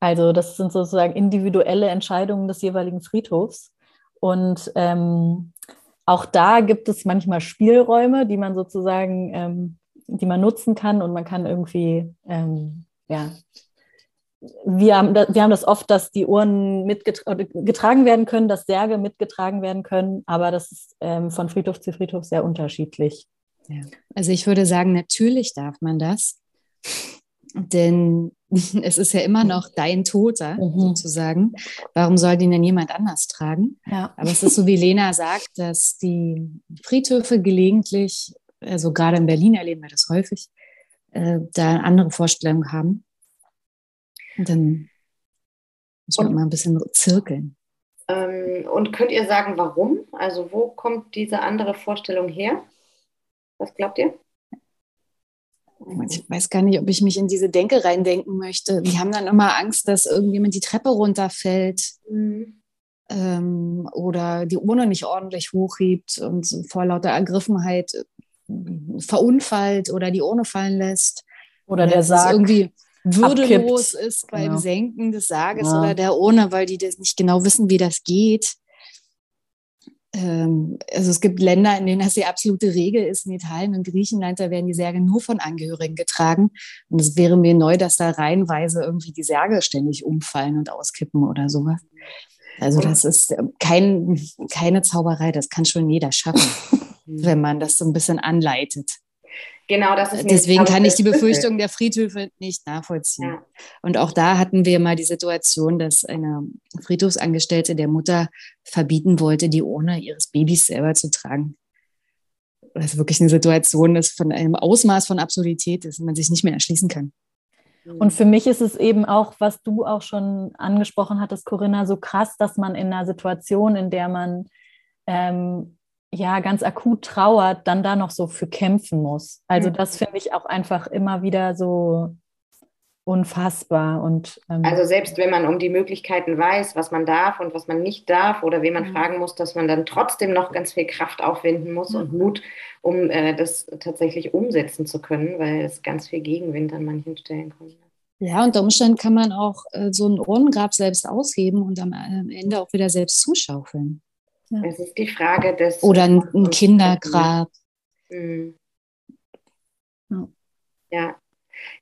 Also das sind sozusagen individuelle Entscheidungen des jeweiligen Friedhofs. Und ähm, auch da gibt es manchmal Spielräume, die man sozusagen, ähm, die man nutzen kann und man kann irgendwie, ähm, ja, wir haben, wir haben das oft, dass die Uhren mitgetragen werden können, dass Särge mitgetragen werden können, aber das ist ähm, von Friedhof zu Friedhof sehr unterschiedlich. Ja. Also ich würde sagen, natürlich darf man das, denn es ist ja immer noch dein Toter mhm. sozusagen. Warum soll den denn jemand anders tragen? Ja. Aber es ist so, wie Lena sagt, dass die Friedhöfe gelegentlich, also gerade in Berlin erleben wir das häufig, äh, da andere Vorstellungen haben. Und dann muss man und, mal ein bisschen zirkeln. Ähm, und könnt ihr sagen, warum? Also wo kommt diese andere Vorstellung her? Was glaubt ihr? Ich weiß gar nicht, ob ich mich in diese Denke reindenken möchte. Die haben dann immer Angst, dass irgendjemand die Treppe runterfällt mhm. ähm, oder die Urne nicht ordentlich hochhebt und vor lauter Ergriffenheit äh, verunfallt oder die Urne fallen lässt. Oder der Sarg irgendwie würdelos abkippt. ist beim genau. Senken des Sarges ja. oder der Urne, weil die das nicht genau wissen, wie das geht. Ähm, also es gibt Länder, in denen das die absolute Regel ist. In Italien und Griechenland, da werden die Särge nur von Angehörigen getragen. Und es wäre mir neu, dass da reihenweise irgendwie die Särge ständig umfallen und auskippen oder sowas. Also das ist ähm, kein, keine Zauberei, das kann schon jeder schaffen, wenn man das so ein bisschen anleitet. Genau, das ist Deswegen kann ich die Befürchtung der Friedhöfe nicht nachvollziehen. Ja. Und auch da hatten wir mal die Situation, dass eine Friedhofsangestellte der Mutter verbieten wollte, die Urne ihres Babys selber zu tragen. Das ist wirklich eine Situation, das von einem Ausmaß von Absurdität ist, man sich nicht mehr erschließen kann. Und für mich ist es eben auch, was du auch schon angesprochen hattest, Corinna, so krass, dass man in einer Situation, in der man ähm, ja ganz akut trauert, dann da noch so für kämpfen muss. Also das finde ich auch einfach immer wieder so unfassbar. Und, ähm, also selbst wenn man um die Möglichkeiten weiß, was man darf und was man nicht darf oder wen man mhm. fragen muss, dass man dann trotzdem noch ganz viel Kraft aufwenden muss mhm. und Mut, um äh, das tatsächlich umsetzen zu können, weil es ganz viel Gegenwind an manchen Stellen kommt. Ja, unter Umständen kann man auch äh, so ein Urnengrab selbst ausheben und am Ende auch wieder selbst zuschaufeln. Ja. Es ist die Frage des. Oder ein, ein Kindergrab. Mhm. Ja.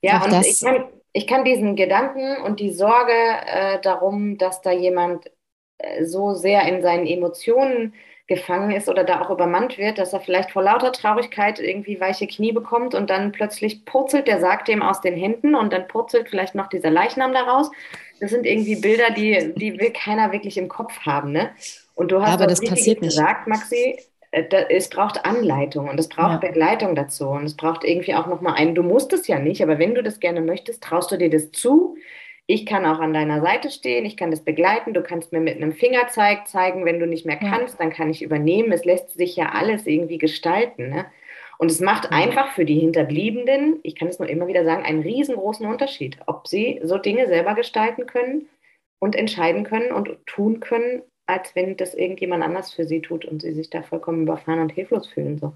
Ja, und ich kann, ich kann diesen Gedanken und die Sorge äh, darum, dass da jemand äh, so sehr in seinen Emotionen gefangen ist oder da auch übermannt wird, dass er vielleicht vor lauter Traurigkeit irgendwie weiche Knie bekommt und dann plötzlich purzelt der Sarg dem aus den Händen und dann purzelt vielleicht noch dieser Leichnam daraus. Das sind irgendwie Bilder, die, die will keiner wirklich im Kopf haben. Ne? Und du hast aber das passiert nicht. gesagt, Maxi, äh, es braucht Anleitung und es braucht ja. Begleitung dazu und es braucht irgendwie auch nochmal einen, du musst es ja nicht, aber wenn du das gerne möchtest, traust du dir das zu. Ich kann auch an deiner Seite stehen, ich kann das begleiten, du kannst mir mit einem Fingerzeig zeigen, wenn du nicht mehr kannst, dann kann ich übernehmen. Es lässt sich ja alles irgendwie gestalten. Ne? Und es macht einfach für die Hinterbliebenen, ich kann es nur immer wieder sagen, einen riesengroßen Unterschied, ob sie so Dinge selber gestalten können und entscheiden können und tun können als wenn das irgendjemand anders für sie tut und sie sich da vollkommen überfahren und hilflos fühlen. So.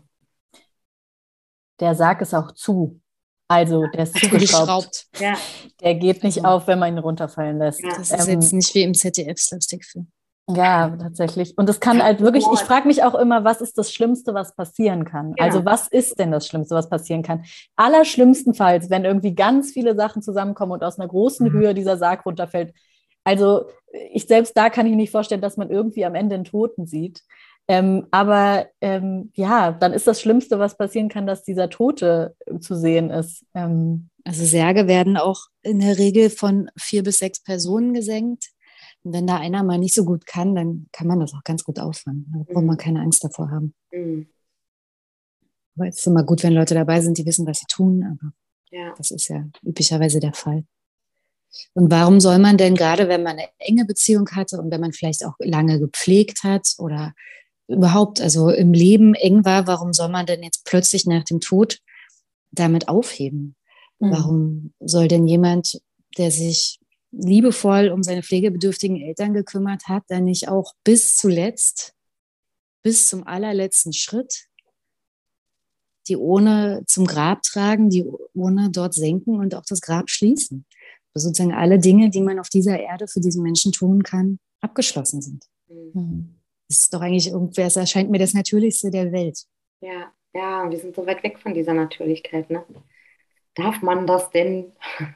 Der Sarg ist auch zu. Also der ist zugeschraubt. Ja. Der geht nicht auf, wenn man ihn runterfallen lässt. Ja. Das ist ähm, jetzt nicht wie im ZDF-Slapstick-Film. Ja, tatsächlich. Und es kann halt wirklich, ich frage mich auch immer, was ist das Schlimmste, was passieren kann? Ja. Also was ist denn das Schlimmste, was passieren kann? Allerschlimmstenfalls, wenn irgendwie ganz viele Sachen zusammenkommen und aus einer großen mhm. Höhe dieser Sarg runterfällt, also ich selbst da kann ich nicht vorstellen, dass man irgendwie am Ende einen Toten sieht. Ähm, aber ähm, ja, dann ist das Schlimmste, was passieren kann, dass dieser Tote zu sehen ist. Ähm, also Särge werden auch in der Regel von vier bis sechs Personen gesenkt. Und wenn da einer mal nicht so gut kann, dann kann man das auch ganz gut auffangen. Da braucht man mhm. keine Angst davor haben. Mhm. Aber es ist immer gut, wenn Leute dabei sind, die wissen, was sie tun. Aber ja. das ist ja üblicherweise der Fall. Und warum soll man denn gerade, wenn man eine enge Beziehung hatte und wenn man vielleicht auch lange gepflegt hat oder überhaupt also im Leben eng war, warum soll man denn jetzt plötzlich nach dem Tod damit aufheben? Mhm. Warum soll denn jemand, der sich liebevoll um seine pflegebedürftigen Eltern gekümmert hat, dann nicht auch bis zuletzt, bis zum allerletzten Schritt die Urne zum Grab tragen, die Urne dort senken und auch das Grab schließen? Sozusagen alle Dinge, die man auf dieser Erde für diesen Menschen tun kann, abgeschlossen sind. Mhm. Das ist doch eigentlich irgendwer, es erscheint mir das Natürlichste der Welt. Ja, ja, wir sind so weit weg von dieser Natürlichkeit. Ne? Darf man das denn?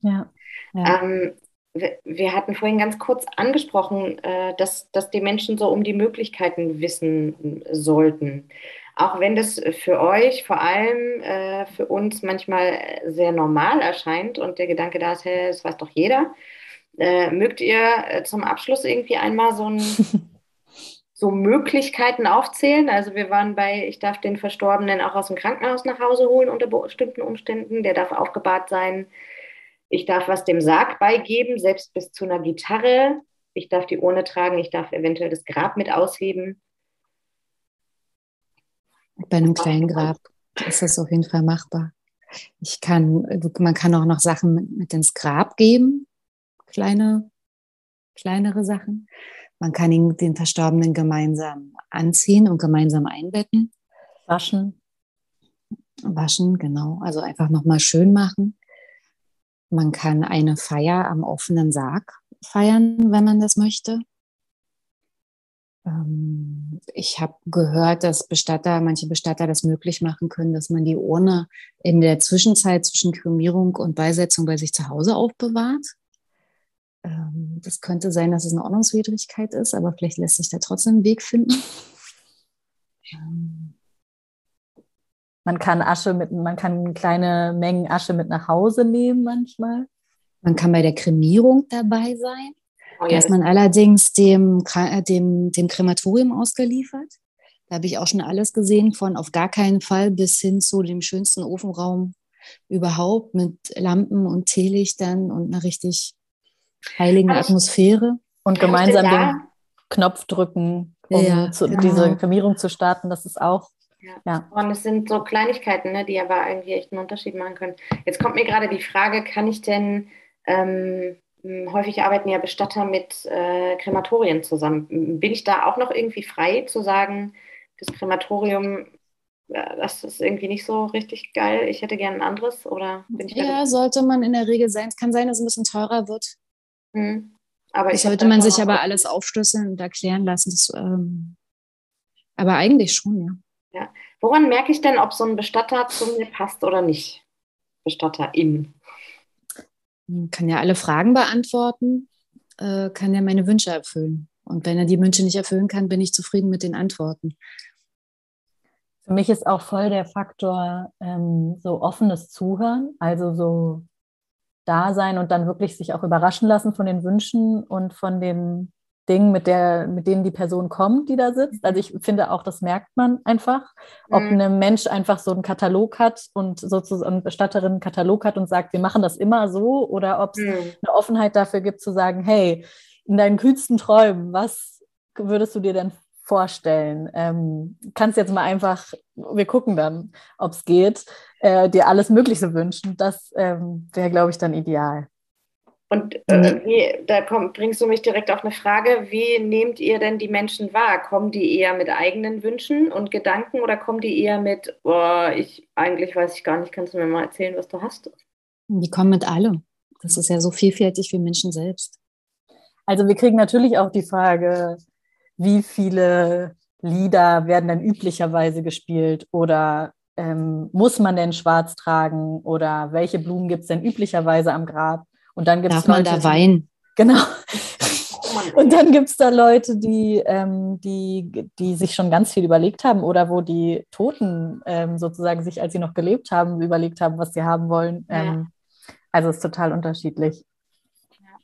Ja. ja. Ähm, wir, wir, hatten vorhin ganz kurz angesprochen, äh, dass, dass die Menschen so um die Möglichkeiten wissen sollten. Auch wenn das für euch, vor allem äh, für uns manchmal sehr normal erscheint und der Gedanke da ist, hey, das weiß doch jeder. Äh, mögt ihr äh, zum Abschluss irgendwie einmal so ein so Möglichkeiten aufzählen. Also wir waren bei, ich darf den Verstorbenen auch aus dem Krankenhaus nach Hause holen unter bestimmten Umständen. Der darf aufgebahrt sein. Ich darf was dem Sarg beigeben, selbst bis zu einer Gitarre. Ich darf die Urne tragen. Ich darf eventuell das Grab mit ausheben. Bei einem kleinen Grab ist das auf jeden Fall machbar. Ich kann, man kann auch noch Sachen mit, ins Grab geben. Kleine, kleinere Sachen. Man kann ihn, den Verstorbenen gemeinsam anziehen und gemeinsam einbetten. Waschen. Waschen, genau. Also einfach nochmal schön machen. Man kann eine Feier am offenen Sarg feiern, wenn man das möchte. Ähm, ich habe gehört, dass Bestatter, manche Bestatter das möglich machen können, dass man die Urne in der Zwischenzeit zwischen Kremierung und Beisetzung bei sich zu Hause aufbewahrt. Ähm, das könnte sein, dass es eine Ordnungswidrigkeit ist, aber vielleicht lässt sich da trotzdem einen Weg finden. Ähm. Man kann Asche mit, man kann kleine Mengen Asche mit nach Hause nehmen manchmal. Man kann bei der Kremierung dabei sein. Oh, da ist man allerdings dem, äh, dem, dem Krematorium ausgeliefert. Da habe ich auch schon alles gesehen, von auf gar keinen Fall bis hin zu dem schönsten Ofenraum überhaupt mit Lampen und Teelichtern und einer richtig heiligen Aber Atmosphäre. Und gemeinsam den Knopf drücken, um ja, zu, genau. diese Kremierung zu starten, das ist auch. Ja. ja. Und es sind so Kleinigkeiten, ne, die aber irgendwie echt einen Unterschied machen können. Jetzt kommt mir gerade die Frage, kann ich denn, ähm, häufig arbeiten ja Bestatter mit äh, Krematorien zusammen. Bin ich da auch noch irgendwie frei zu sagen, das Krematorium das ist irgendwie nicht so richtig geil. Ich hätte gerne ein anderes oder bin ich Ja, sollte man in der Regel sein. Es kann sein, dass es ein bisschen teurer wird. Mhm. Aber das sollte man sich aber alles aufschlüsseln und erklären lassen. Das, ähm, aber eigentlich schon, ja. ja. Woran merke ich denn, ob so ein Bestatter zu mir passt oder nicht? Bestatterin. Kann ja alle Fragen beantworten, äh, kann ja meine Wünsche erfüllen. Und wenn er die Wünsche nicht erfüllen kann, bin ich zufrieden mit den Antworten. Für mich ist auch voll der Faktor ähm, so offenes Zuhören, also so da sein und dann wirklich sich auch überraschen lassen von den Wünschen und von den Dingen, mit, der, mit denen die Person kommt, die da sitzt. Also ich finde auch, das merkt man einfach, ob mhm. ein Mensch einfach so einen Katalog hat und sozusagen eine Bestatterin einen Katalog hat und sagt, wir machen das immer so oder ob es mhm. eine Offenheit dafür gibt zu sagen, hey, in deinen kühlsten Träumen, was würdest du dir denn vorstellen. Ähm, kannst jetzt mal einfach, wir gucken dann, ob es geht, äh, dir alles Mögliche wünschen. Das ähm, wäre, glaube ich, dann ideal. Und äh, wie, da komm, bringst du mich direkt auf eine Frage, wie nehmt ihr denn die Menschen wahr? Kommen die eher mit eigenen Wünschen und Gedanken oder kommen die eher mit, oh, ich eigentlich weiß ich gar nicht, kannst du mir mal erzählen, was du hast? Die kommen mit allem. Das ist ja so vielfältig wie Menschen selbst. Also wir kriegen natürlich auch die Frage, wie viele Lieder werden dann üblicherweise gespielt oder ähm, muss man denn schwarz tragen oder welche Blumen gibt es denn üblicherweise am Grab? Und dann gibt es man da Wein? Genau. Und dann gibt es da Leute, die, ähm, die, die sich schon ganz viel überlegt haben oder wo die Toten ähm, sozusagen sich, als sie noch gelebt haben, überlegt haben, was sie haben wollen. Ja. Ähm, also es ist total unterschiedlich. Ja.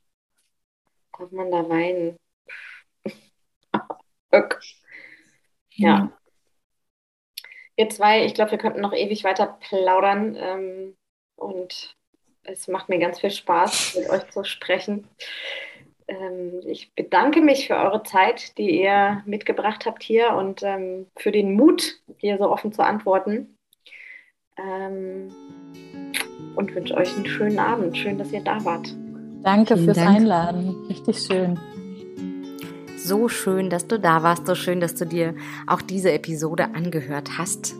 Darf man da weinen? Ja. Mhm. Ihr zwei, ich glaube, wir könnten noch ewig weiter plaudern. Ähm, und es macht mir ganz viel Spaß, mit euch zu sprechen. Ähm, ich bedanke mich für eure Zeit, die ihr mitgebracht habt hier und ähm, für den Mut, hier so offen zu antworten. Ähm, und wünsche euch einen schönen Abend. Schön, dass ihr da wart. Danke Vielen fürs Dank. Einladen. Richtig schön so schön, dass du da warst, so schön, dass du dir auch diese Episode angehört hast.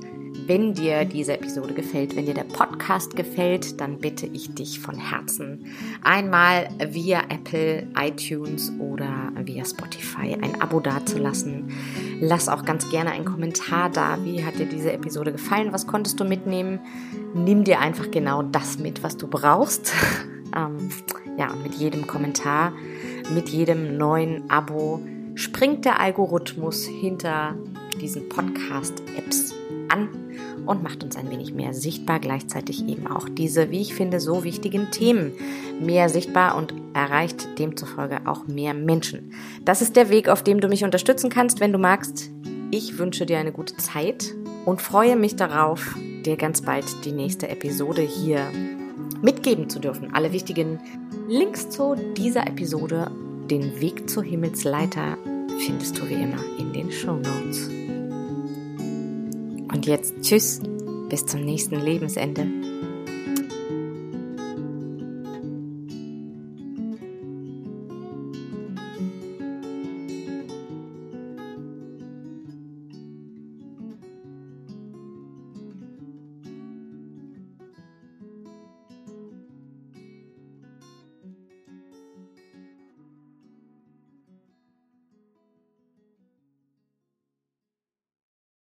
Wenn dir diese Episode gefällt, wenn dir der Podcast gefällt, dann bitte ich dich von Herzen einmal via Apple, iTunes oder via Spotify ein Abo dazulassen. Lass auch ganz gerne einen Kommentar da. Wie hat dir diese Episode gefallen? Was konntest du mitnehmen? Nimm dir einfach genau das mit, was du brauchst. Ähm, ja, und mit jedem Kommentar, mit jedem neuen Abo springt der Algorithmus hinter diesen Podcast-Apps an und macht uns ein wenig mehr sichtbar, gleichzeitig eben auch diese, wie ich finde, so wichtigen Themen mehr sichtbar und erreicht demzufolge auch mehr Menschen. Das ist der Weg, auf dem du mich unterstützen kannst, wenn du magst. Ich wünsche dir eine gute Zeit und freue mich darauf, dir ganz bald die nächste Episode hier mitgeben zu dürfen. Alle wichtigen Links zu dieser Episode, den Weg zur Himmelsleiter, findest du wie immer in den Show Notes. Und jetzt tschüss, bis zum nächsten Lebensende.